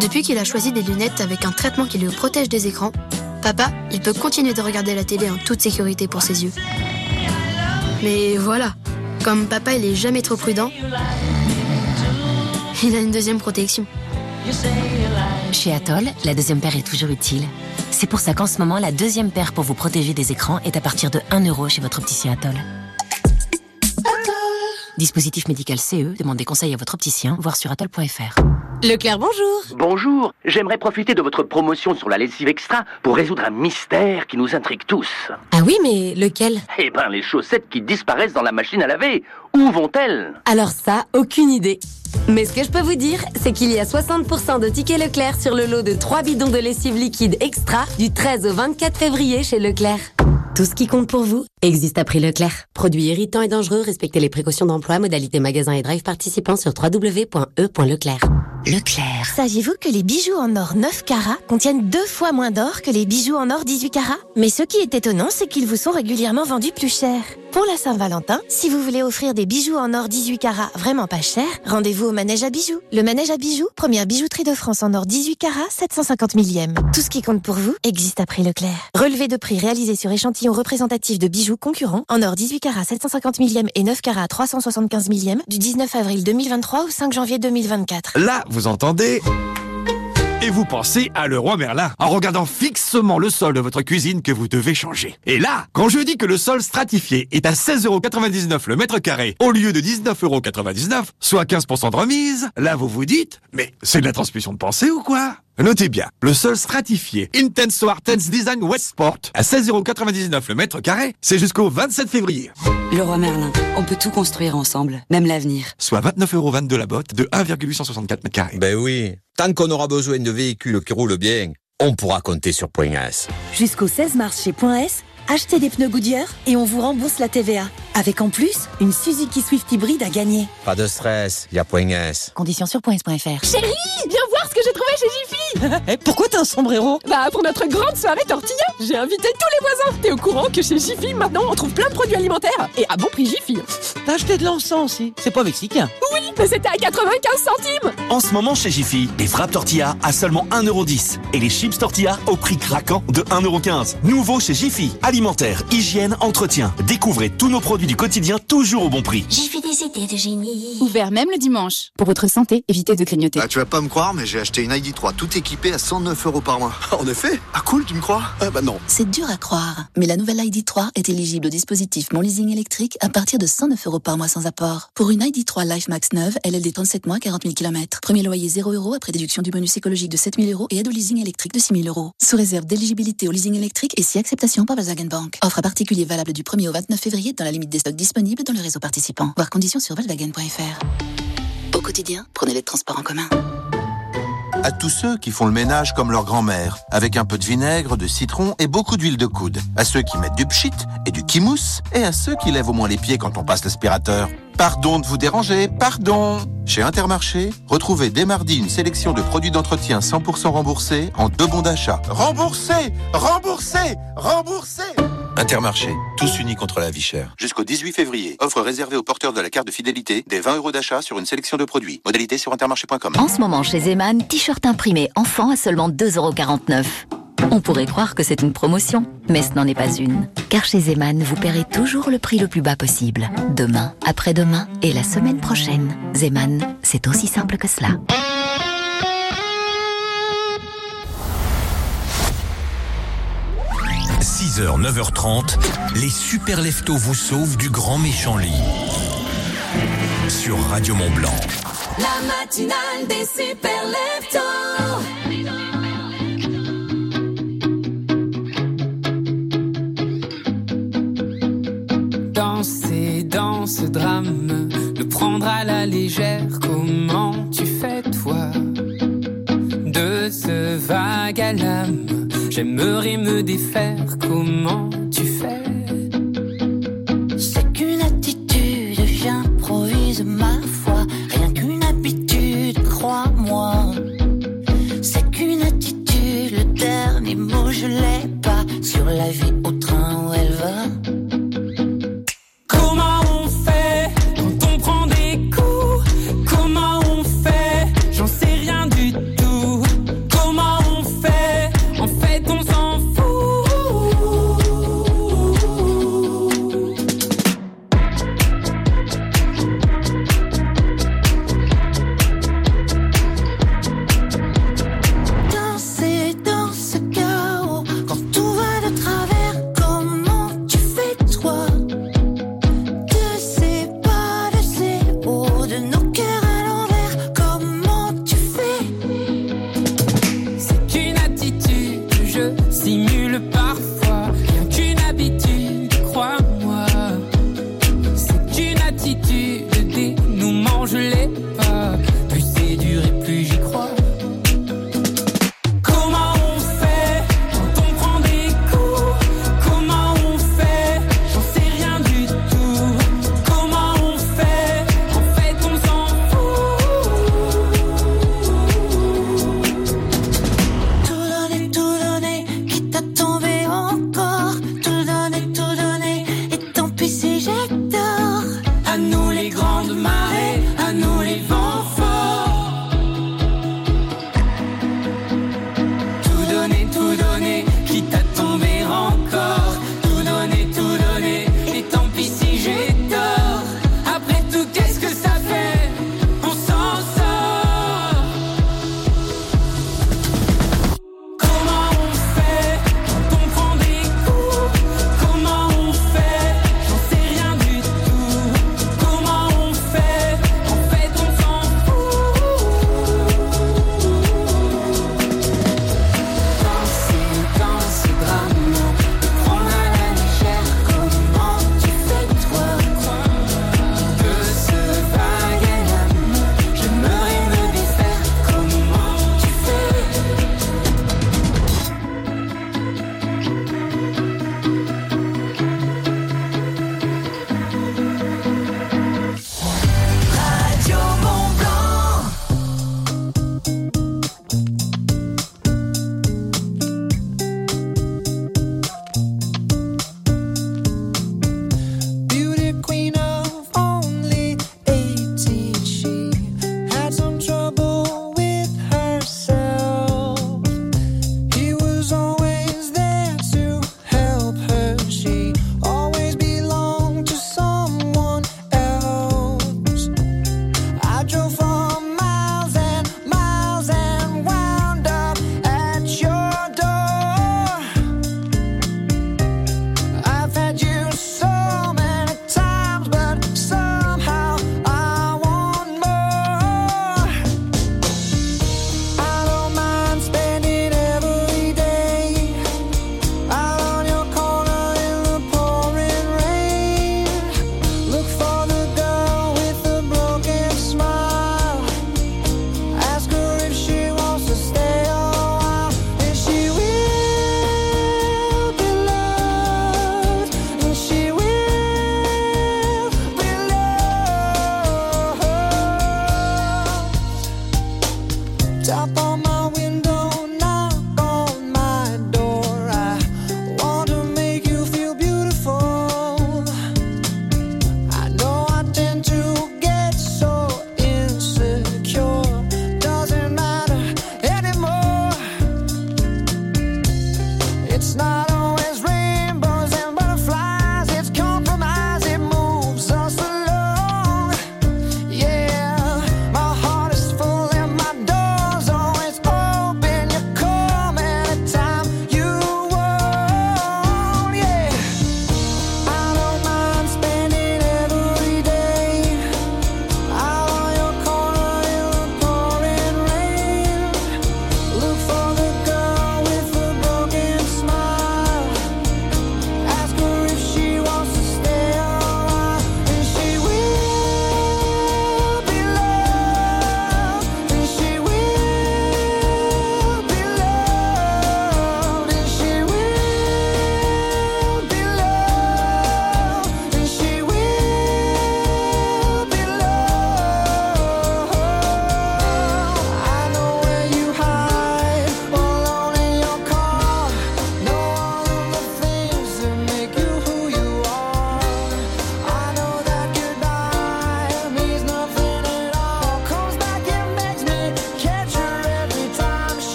Depuis qu'il a choisi des lunettes avec un traitement qui le protège des écrans, papa, il peut continuer de regarder la télé en toute sécurité pour ses yeux. Mais voilà, comme papa il est jamais trop prudent, il a une deuxième protection. Chez Atoll, la deuxième paire est toujours utile. C'est pour ça qu'en ce moment, la deuxième paire pour vous protéger des écrans est à partir de 1 euro chez votre opticien Atoll. Dispositif médical CE, demandez conseil à votre opticien, voir sur atoll.fr. Leclerc, bonjour. Bonjour, j'aimerais profiter de votre promotion sur la lessive extra pour résoudre un mystère qui nous intrigue tous. Ah oui, mais lequel? Eh ben, les chaussettes qui disparaissent dans la machine à laver. Où vont-elles? Alors ça, aucune idée. Mais ce que je peux vous dire, c'est qu'il y a 60% de tickets Leclerc sur le lot de 3 bidons de lessive liquide extra du 13 au 24 février chez Leclerc. Tout ce qui compte pour vous existe à prix Leclerc. Produits irritants et dangereux, respectez les précautions d'emploi, modalités magasin et drive participants sur www.e.leclerc. Leclerc. Saviez-vous que les bijoux en or 9 carats contiennent deux fois moins d'or que les bijoux en or 18 carats? Mais ce qui est étonnant, c'est qu'ils vous sont régulièrement vendus plus cher. Pour la Saint-Valentin, si vous voulez offrir des bijoux en or 18 carats vraiment pas cher, rendez-vous au Manège à bijoux. Le Manège à bijoux, première bijouterie de France en or 18 carats, 750 millième. Tout ce qui compte pour vous existe à prix Leclerc. Relevé de prix réalisé sur échantillon représentatif de bijoux concurrents en or 18 carats 750 millième et 9 carats 375 millième du 19 avril 2023 au 5 janvier 2024. Là, vous entendez? Et vous pensez à Leroy Merlin en regardant fixement le sol de votre cuisine que vous devez changer. Et là, quand je dis que le sol stratifié est à 16,99€ le mètre carré au lieu de 19,99€, soit 15% de remise, là vous vous dites, mais c'est de la transmission de pensée ou quoi? Notez bien, le sol stratifié Intense Tense Design Westport à 16,99€ le mètre carré, c'est jusqu'au 27 février. Leroy Merlin, on peut tout construire ensemble, même l'avenir. Soit 29,22€ la botte de 1,864 mètres carrés. Ben oui, tant qu'on aura besoin de véhicules qui roulent bien, on pourra compter sur Point S. Jusqu'au 16 mars chez Point S, achetez des pneus Goodyear et on vous rembourse la TVA. Avec en plus, une Suzuki Swift hybride à gagner. Pas de stress, y a Point S. Conditions sur points.fr. Chérie, viens voir que j'ai trouvé chez Jiffy Eh, pourquoi t'as un sombrero? Bah pour notre grande soirée tortilla, j'ai invité tous les voisins. T'es au courant que chez Jiffy, maintenant, on trouve plein de produits alimentaires et à bon prix Jiffy. T'as acheté de l'encens aussi C'est pas mexicain Oui, mais c'était à 95 centimes En ce moment chez Jiffy, les frappes tortilla à seulement 1,10€ et les chips tortilla au prix craquant de 1,15€. Nouveau chez Jiffy, alimentaire, hygiène, entretien. Découvrez tous nos produits du quotidien toujours au bon prix. J'ai fait des idées de génie. Ouvert même le dimanche. Pour votre santé, évitez de grignoter. Ah, tu vas pas me croire, mais j'ai acheté une ID3 tout équipée à 109 euros par mois. En effet Ah cool, tu me crois? Ah bah non. C'est dur à croire, mais la nouvelle ID3 est éligible au dispositif Mon Leasing électrique à partir de 109 euros par mois sans apport. Pour une ID3 Life Max 9, LLD 37 mois, 40 000 km. Premier loyer 0 euros après déduction du bonus écologique de 7 000 euros et aide au leasing électrique de 6 000 euros. Sous réserve d'éligibilité au leasing électrique et si acceptation par Volkswagen Bank. Offre à particulier valable du 1er au 29 février dans la limite des stocks disponibles dans le réseau participant. Voir conditions sur volkswagen.fr. Au quotidien, prenez les transports en commun. À tous ceux qui font le ménage comme leur grand-mère, avec un peu de vinaigre, de citron et beaucoup d'huile de coude. À ceux qui mettent du pchit et du kimousse. Et à ceux qui lèvent au moins les pieds quand on passe l'aspirateur. Pardon de vous déranger, pardon Chez Intermarché, retrouvez dès mardi une sélection de produits d'entretien 100% remboursés en deux bons d'achat. Remboursé Remboursé Remboursé Intermarché, tous unis contre la vie chère. Jusqu'au 18 février, offre réservée aux porteurs de la carte de fidélité des 20 euros d'achat sur une sélection de produits. Modalité sur intermarché.com. En ce moment chez Zeman, t-shirt imprimé enfant à seulement 2,49€. On pourrait croire que c'est une promotion, mais ce n'en est pas une. Car chez Zeman, vous paierez toujours le prix le plus bas possible. Demain, après-demain et la semaine prochaine. Zeman, c'est aussi simple que cela. – 6h, 9h30, les super leftos vous sauvent du grand méchant lit. Sur Radio Mont Blanc. La matinale des super leftos. Danser dans ce drame, le prendre à la légère, comment tu fais toi? De ce vague à l'âme, j'aimerais me défaire, comment tu fais? C'est qu'une attitude, j'improvise ma foi. Rien qu'une habitude, crois-moi. C'est qu'une attitude, le dernier mot je l'ai pas. Sur la vie au train où elle va. Simule parfois.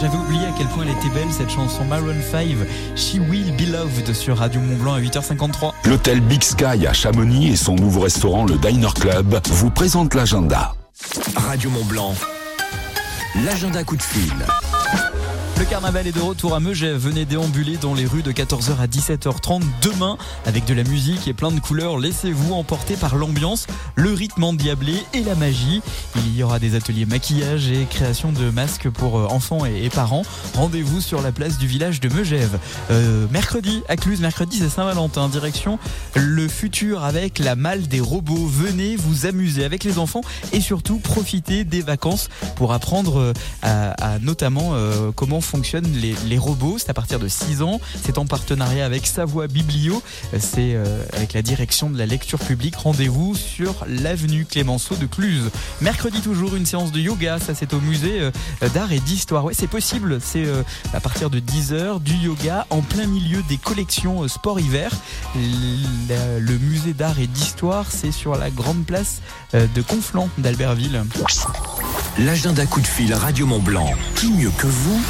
J'avais oublié à quel point elle était belle cette chanson Maroon 5, She Will Be Loved sur Radio Mont Blanc à 8h53. L'hôtel Big Sky à Chamonix et son nouveau restaurant le Diner Club vous présentent l'agenda. Radio Mont Blanc. L'agenda coup de fil. Le carnaval est de retour à Megève. Venez déambuler dans les rues de 14h à 17h30 demain avec de la musique et plein de couleurs. Laissez-vous emporter par l'ambiance, le rythme endiablé et la magie. Il y aura des ateliers maquillage et création de masques pour euh, enfants et, parents. Rendez-vous sur la place du village de Megève. Euh, mercredi, à Cluse, mercredi c'est Saint-Valentin. Direction le futur avec la malle des robots. Venez vous amuser avec les enfants et surtout profiter des vacances pour apprendre euh, à, à notamment comment fonctionnent les, robots. C'est à partir de 6 ans. C'est en partenariat avec Savoie Biblio. C'est euh, avec la direction de la lecture publique. Rendez-vous sur l'avenue Clémenceau de Cluse. Mercredi toujours une séance de yoga. Ça c'est au musée euh, d'art et d'histoire. Ouais, c'est possible. C'est euh, à partir de 10h du yoga en plein milieu des collections euh, sport-hiver. Le, le musée d'art et d'histoire, c'est sur la grande place de Conflans d'Albertville. L'agenda coup de fil Radio Mont Blanc. Qui mieux que vous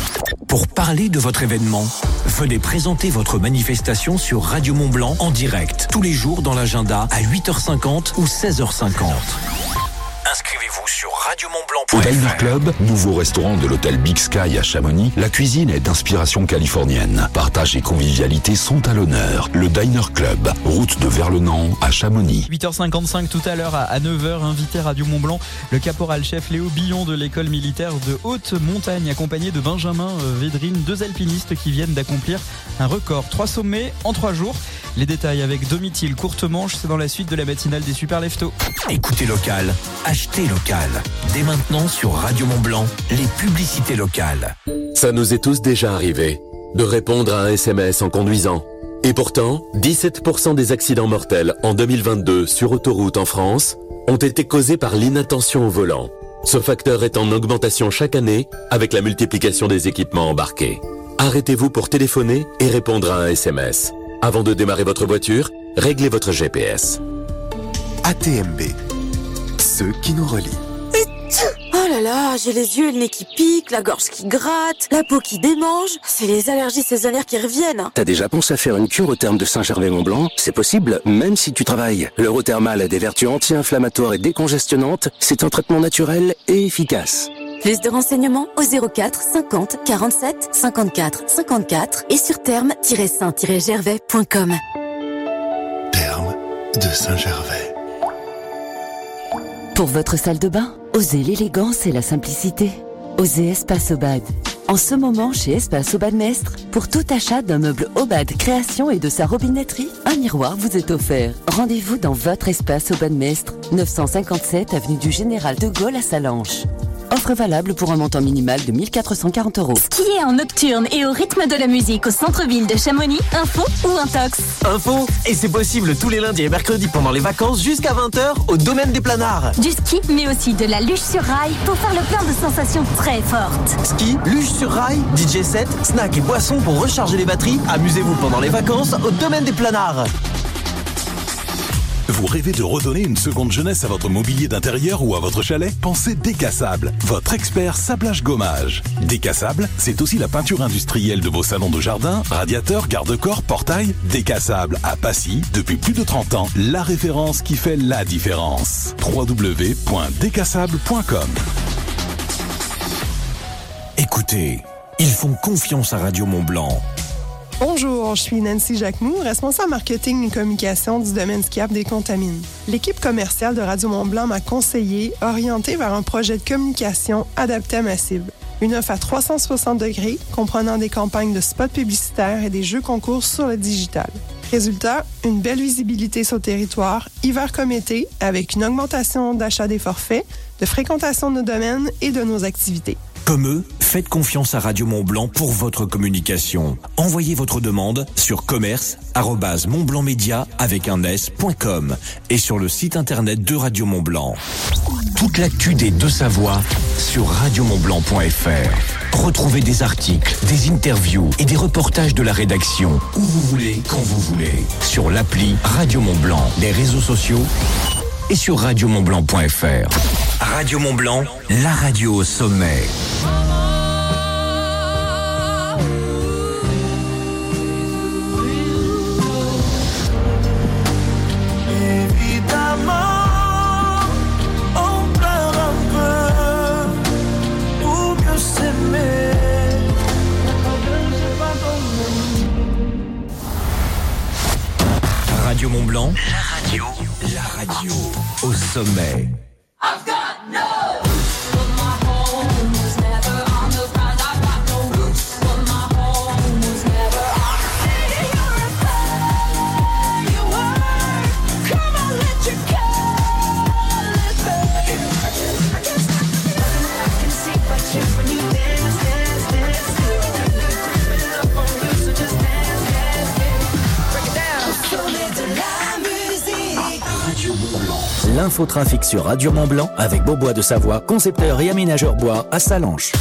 pour parler de votre événement Venez présenter votre manifestation sur Radio Mont Blanc en direct tous les jours dans l'agenda à 8h50 ou 16h50. Inscrivez-vous sur Au Diner radiomontblanc.fr. Club, nouveau restaurant de l'hôtel Big Sky à Chamonix, la cuisine est d'inspiration californienne. Partage et convivialité sont à l'honneur. Le Diner Club, route de Verlenan à Chamonix. 8h55 tout à l'heure à 9h, invité Radio Mont Blanc, le caporal-chef Léo Billon de l'école militaire de haute montagne, accompagné de Benjamin euh, Védrine, deux alpinistes qui viennent d'accomplir un record. Trois sommets en trois jours. Les détails avec Domitil, courte manche, c'est dans la suite de la matinale des Super Leftos. Écoutez local, achetez local. Dès maintenant sur Radio Mont Blanc, les publicités locales. Ça nous est tous déjà arrivé de répondre à un SMS en conduisant. Et pourtant, 17% des accidents mortels en 2022 sur autoroute en France ont été causés par l'inattention au volant. Ce facteur est en augmentation chaque année avec la multiplication des équipements embarqués. Arrêtez-vous pour téléphoner et répondre à un SMS. Avant de démarrer votre voiture, réglez votre GPS. ATMB. Ceux qui nous relient. Oh là là, j'ai les yeux et le nez qui piquent, la gorge qui gratte, la peau qui démange. C'est les allergies saisonnières qui reviennent. T'as déjà pensé à faire une cure au terme de Saint-Gervais-Mont-Blanc? C'est possible, même si tu travailles. L'Eurothermal a des vertus anti-inflammatoires et décongestionnantes. C'est un traitement naturel et efficace. Plus de renseignements au 04 50 47 54 54 et sur terme-saint-gervais.com. Terme de Saint-Gervais. Pour votre salle de bain, osez l'élégance et la simplicité. Osez Espace Obad. En ce moment, chez Espace Obad Mestre, pour tout achat d'un meuble Obad Création et de sa robinetterie, un miroir vous est offert. Rendez-vous dans votre Espace Obad Mestre, 957 avenue du Général de Gaulle à Salanches. Offre valable pour un montant minimal de 1440 euros. Skier en nocturne et au rythme de la musique au centre-ville de Chamonix, info ou intox Info Et c'est possible tous les lundis et mercredis pendant les vacances jusqu'à 20h au domaine des planards. Du ski, mais aussi de la luge sur rail pour faire le plein de sensations très fortes. Ski, luge sur rail, DJ set, snack et boissons pour recharger les batteries. Amusez-vous pendant les vacances au domaine des planards. Vous rêvez de redonner une seconde jeunesse à votre mobilier d'intérieur ou à votre chalet? Pensez Décassable, votre expert sablage gommage. Décassable, c'est aussi la peinture industrielle de vos salons de jardin, radiateurs, garde-corps, portails. Décassable à Passy, depuis plus de 30 ans, la référence qui fait la différence. www.décassable.com Écoutez, ils font confiance à Radio Mont Blanc. Bonjour, je suis Nancy Jacquemou, responsable marketing et communication du domaine skiable des Contamines. L'équipe commerciale de Radio Mont-Blanc m'a conseillé, orienté vers un projet de communication adapté à ma cible. Une offre à 360 degrés, comprenant des campagnes de spots publicitaires et des jeux concours sur le digital. Résultat, une belle visibilité sur le territoire, hiver comme été, avec une augmentation d'achat des forfaits, de fréquentation de nos domaines et de nos activités. Comme eux, faites confiance à Radio Mont Blanc pour votre communication. Envoyez votre demande sur commerce@montblancmedia avec un s.com et sur le site internet de Radio Mont Blanc. Toute l'actu des deux Savoies sur radiomontblanc.fr. Retrouvez des articles, des interviews et des reportages de la rédaction où vous voulez, quand vous voulez, sur l'appli Radio Mont Blanc, les réseaux sociaux et sur radiomontblanc.fr. Radio Montblanc, la radio au sommet. Radio Mont Blanc. La radio la radio au sommet. I've got no L'infotrafic sur Radio Blanc avec Beaubois de Savoie, concepteur et aménageur bois à Salanches.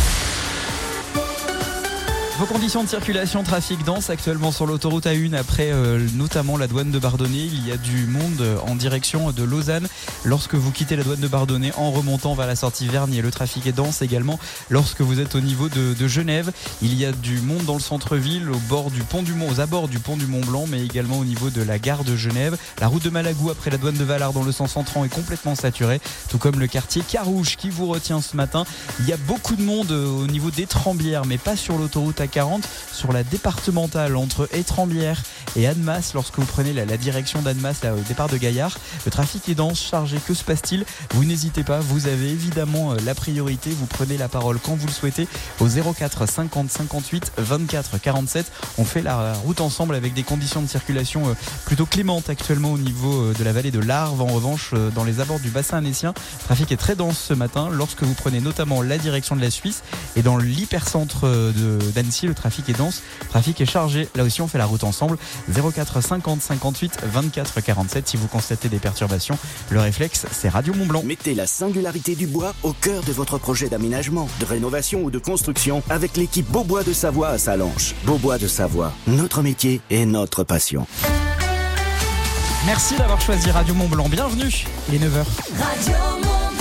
Vos conditions de circulation, trafic dense actuellement sur l'autoroute A1 après euh, notamment la douane de Bardonnay. Il y a du monde euh, en direction de Lausanne lorsque vous quittez la douane de Bardonnay en remontant vers la sortie Vernier. Le trafic est dense également lorsque vous êtes au niveau de, Genève. Il y a du monde dans le centre-ville, au bord du pont du Mont, aux abords du pont du Mont Blanc, mais également au niveau de la gare de Genève. La route de Malagou après la douane de Valard dans le sens entrant est complètement saturée, tout comme le quartier Carouge qui vous retient ce matin. Il y a beaucoup de monde euh, au niveau des Trembières, mais pas sur l'autoroute A40, sur la départementale entre Étrembières et Annemasse. Lorsque vous prenez la, direction d'Annemasse, au départ de Gaillard, le trafic est dense, chargé. Que se passe-t-il? Vous n'hésitez pas, vous avez évidemment euh, la priorité. Vous prenez la parole quand vous le souhaitez au 04 50 58 24 47. On fait la route ensemble avec des conditions de circulation euh, plutôt clémentes actuellement au niveau euh, de la vallée de l'Arve. En revanche, dans les abords du bassin annécien, le trafic est très dense ce matin lorsque vous prenez notamment la direction de la Suisse et dans l'hypercentre euh, le trafic est dense, le trafic est chargé. Là aussi, on fait la route ensemble. 04 50 58 24 47. Si vous constatez des perturbations, le réflexe, c'est Radio Mont Blanc. Mettez la singularité du bois au cœur de votre projet d'aménagement, de rénovation ou de construction avec l'équipe Beaubois de Savoie à Salanches. Beaubois de Savoie, notre métier et notre passion. Merci d'avoir choisi Radio Mont Blanc. Bienvenue. Il est 9h. Radio Mont